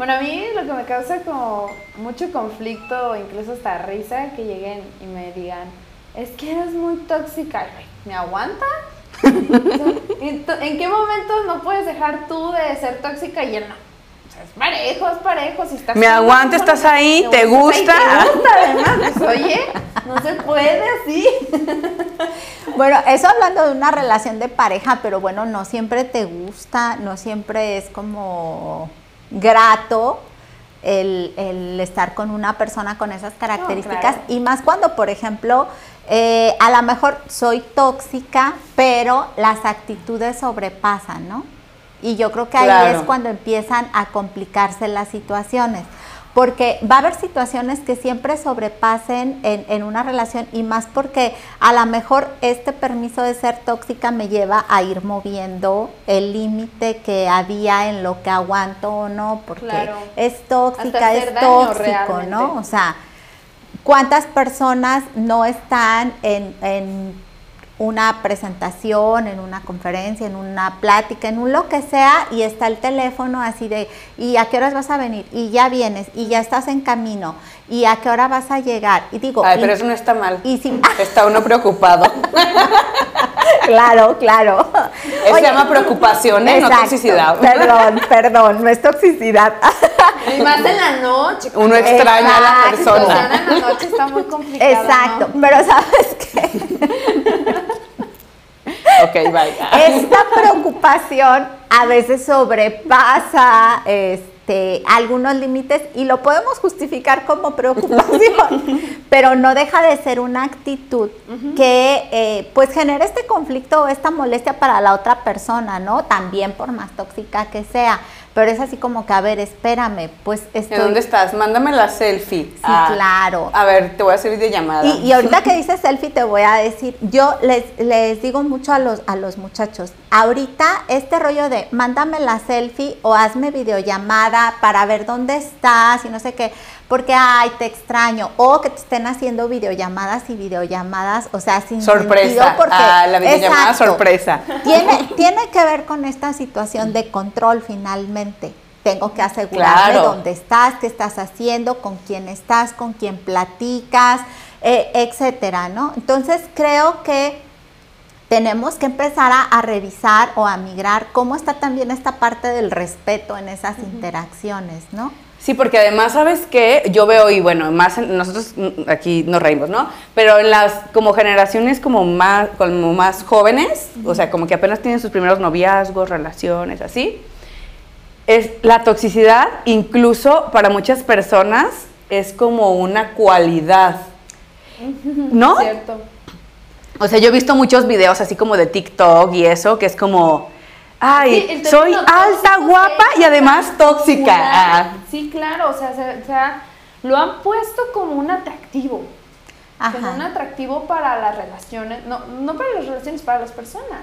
Bueno, a mí lo que me causa como mucho conflicto, incluso hasta risa, que lleguen y me digan, es que eres muy tóxica. ¿Me aguanta? ¿En qué momento no puedes dejar tú de ser tóxica y él no? O sea, es parejo, es parejo. Si estás me aguanta, estás ahí, te gusta. Te gusta, además. Pues, oye, no se puede así. Bueno, eso hablando de una relación de pareja, pero bueno, no siempre te gusta, no siempre es como grato el, estar con una persona con esas características. Y más cuando, por ejemplo, eh, a lo mejor soy tóxica, pero las actitudes sobrepasan, ¿no? Y yo creo que ahí es cuando empiezan a complicarse las situaciones porque va a haber situaciones que siempre sobrepasen en, una relación y más porque a lo mejor este permiso de ser tóxica me lleva a ir moviendo el límite que había en lo que aguanto o no, porque es tóxica, es tóxico, ¿no? O sea, ¿cuántas personas no están en, en una presentación, en una conferencia, en una plática, en un lo que sea, y está el teléfono así de, ¿y a qué horas vas a venir? Y ya vienes, y ya estás en camino, ¿y a qué hora vas a llegar? Y digo... Ay, pero eso no está mal. Y si, está uno preocupado. claro, claro. Eso se llama preocupación, ¿eh? no toxicidad. Perdón, perdón, no es toxicidad. Y más en la noche. Uno extraña a la persona. en la noche está muy complicado. Exacto, pero ¿sabes qué? Ok, bye. Esta preocupación a veces sobrepasa este, algunos límites y lo podemos justificar como preocupación, pero no deja de ser una actitud que eh, pues genera este conflicto o esta molestia para la otra persona, ¿no? También por más tóxica que sea pero es así como que, a ver, espérame, pues estoy... ¿En dónde estás? Mándame la selfie. Sí, ah, claro. A ver, te voy a hacer videollamada. Y, y ahorita que dices selfie te voy a decir, yo les, les digo mucho a los, a los muchachos, ahorita este rollo de mándame la selfie o hazme videollamada para ver dónde estás y no sé qué, porque, ay, te extraño, o que te estén haciendo videollamadas y videollamadas, o sea, sin sorpresa, porque, ah, la videollamada sorpresa. Tiene, tiene que ver con esta situación de control finalmente. Tengo que asegurarme dónde estás, qué estás haciendo, con quién estás, con quién platicas, eh, etcétera, ¿no? Entonces creo que tenemos que empezar a, revisar o a migrar cómo está también esta parte del respeto en esas interacciones, ¿no? Sí, porque además, ¿sabes qué? Yo veo, y bueno, más nosotros aquí nos reímos, ¿no? Pero en las como generaciones como más, como más jóvenes, o sea, como que apenas tienen sus primeros noviazgos, relaciones, así, es la toxicidad, incluso para muchas personas, es como una cualidad, ¿no? Cierto. O sea, yo he visto muchos videos así como de TikTok y eso, que es como Ay, soy alta, guapa y además tóxica. Ah. Sí, claro, o sea, o sea, lo han puesto como un atractivo. Como un atractivo para las relaciones, no, no para las relaciones, para las personas.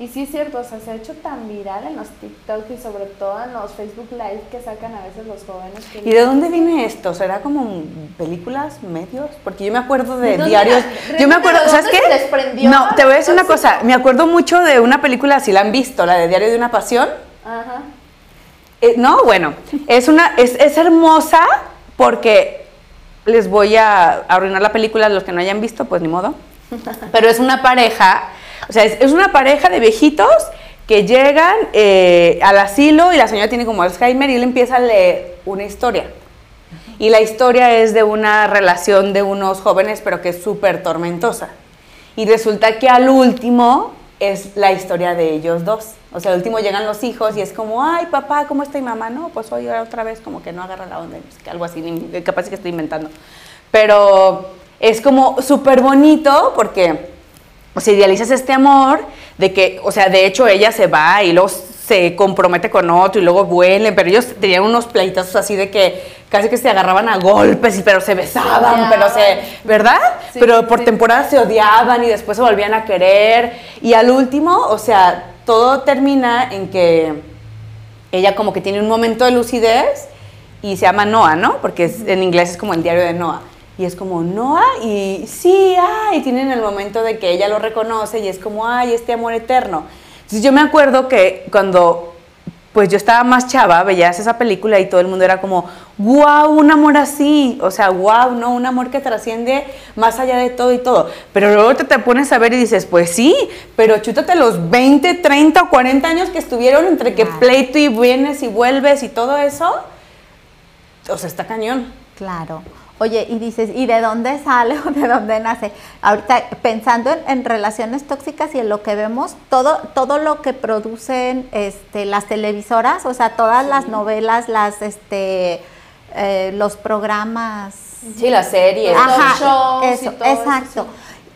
Y sí es cierto, o sea, se ha hecho tan viral en los TikTok y sobre todo en los Facebook Live que sacan a veces los jóvenes. ¿Y de dónde viene esto? ¿Será como películas, medios? Porque yo me acuerdo de diarios. Yo me acuerdo, ¿sabes qué? No, te voy a decir una cosa. Me acuerdo mucho de una película, si la han visto, la de Diario de una Pasión. Ajá. Eh, no, bueno, es, una, es, es hermosa porque les voy a arruinar la película, los que no hayan visto, pues ni modo. Pero es una pareja o sea, es, una pareja de viejitos que llegan eh, al asilo y la señora tiene como Alzheimer y él empieza a leer una historia. Y la historia es de una relación de unos jóvenes, pero que es súper tormentosa. Y resulta que al último es la historia de ellos dos. O sea, al último llegan los hijos y es como, ay, papá, ¿cómo está mi mamá? No, pues hoy otra vez como que no agarra la onda, algo así, capaz que estoy inventando. Pero es como súper bonito porque o sea, idealizas este amor de que, o sea, de hecho ella se va y luego se compromete con otro y luego vuelve, pero ellos tenían unos pleitazos así de que casi que se agarraban a golpes, y, pero se besaban, pero se, ¿verdad? pero por temporada se odiaban y después se volvían a querer y al último, o sea, todo termina en que ella como que tiene un momento de lucidez y se llama Noah, ¿no? Porque en inglés es como el diario de Noah y es como, no, y sí, ay, y tienen el momento de que ella lo reconoce y es como, ay, este amor eterno. Entonces yo me acuerdo que cuando pues yo estaba más chava, veías esa película y todo el mundo era como, wow, un amor así, o sea, wow, no, un amor que trasciende más allá de todo y todo. Pero luego te, te pones a ver y dices, pues sí, pero chútate los 20, 30 o 40 años que estuvieron entre que pleito y vienes y vuelves y todo eso, o sea, está cañón. Claro. Oye, y dices, ¿y de dónde sale o de dónde nace? Ahorita pensando en, relaciones tóxicas y en lo que vemos, todo, todo lo que producen este, las televisoras, o sea, todas las novelas, las, este, eh, los programas. Sí, las series, Ajá, shows eso, exacto.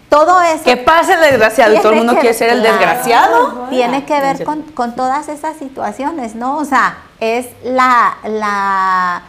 Todo eso. Que pase el desgraciado y todo el mundo quiere ser el desgraciado. Tiene que ver con, con todas esas situaciones, ¿no? O sea, es la, la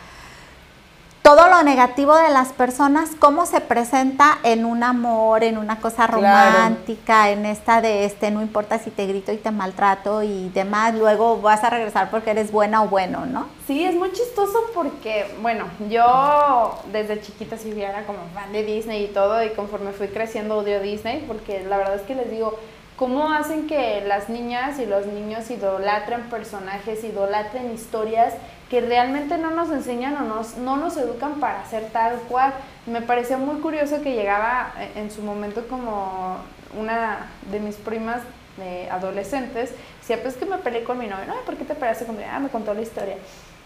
todo lo negativo de las personas, cómo se presenta en un amor, en una cosa romántica, en esta de este, no importa si te grito y te maltrato y demás, luego vas a regresar porque eres buena o bueno, ¿no? Sí, es muy chistoso porque, bueno, yo desde chiquita sí era como fan de Disney y todo, y conforme fui creciendo odio Disney, porque la verdad es que les digo, ¿cómo hacen que las niñas y los niños idolatren personajes, idolatren historias? que realmente no nos enseñan o nos, no nos educan para ser tal cual. Me parecía muy curioso que llegaba e, en su momento como una de mis primas de adolescentes, decía, pues que me peleé con mi novio, no, ¿por qué te peleaste con mi novio? Ah, me contó la historia.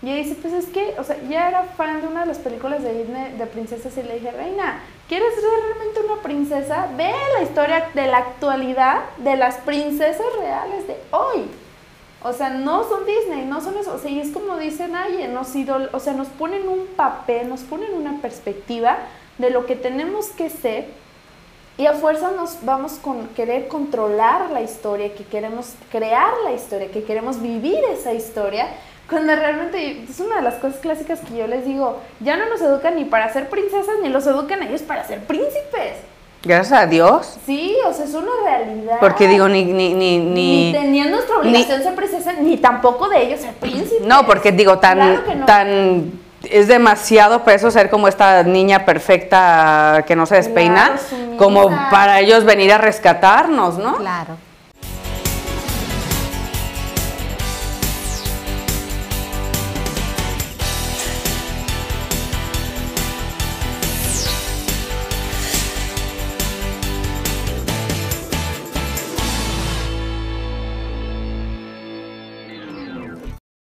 Y ella dice, pues es que, o sea, ya era fan de una de las películas de Disney de princesas y le dije, Reina, ¿quieres ser realmente una princesa? Ve la historia de la actualidad de las princesas reales de hoy. O sea, no son Disney, no son eso. O sea, y es como dice nadie, nos idol o sea, nos ponen un papel, nos ponen una perspectiva de lo que tenemos que ser y a fuerza nos vamos con querer controlar la historia, que queremos crear la historia, que queremos vivir esa historia, cuando realmente es una de las cosas clásicas que yo les digo, ya no nos educan ni para ser princesas, ni los educan a ellos para ser príncipes. Gracias a Dios. Sí, o sea, es una realidad. Porque digo, ni... Ni, ni, ni, tenían nuestra obligación ser princesa, ni tampoco de ellos ser príncipe. No, porque digo, tan... tan es demasiado peso ser como esta niña perfecta que no se despeina, como para ellos venir a rescatarnos, ¿no? Claro.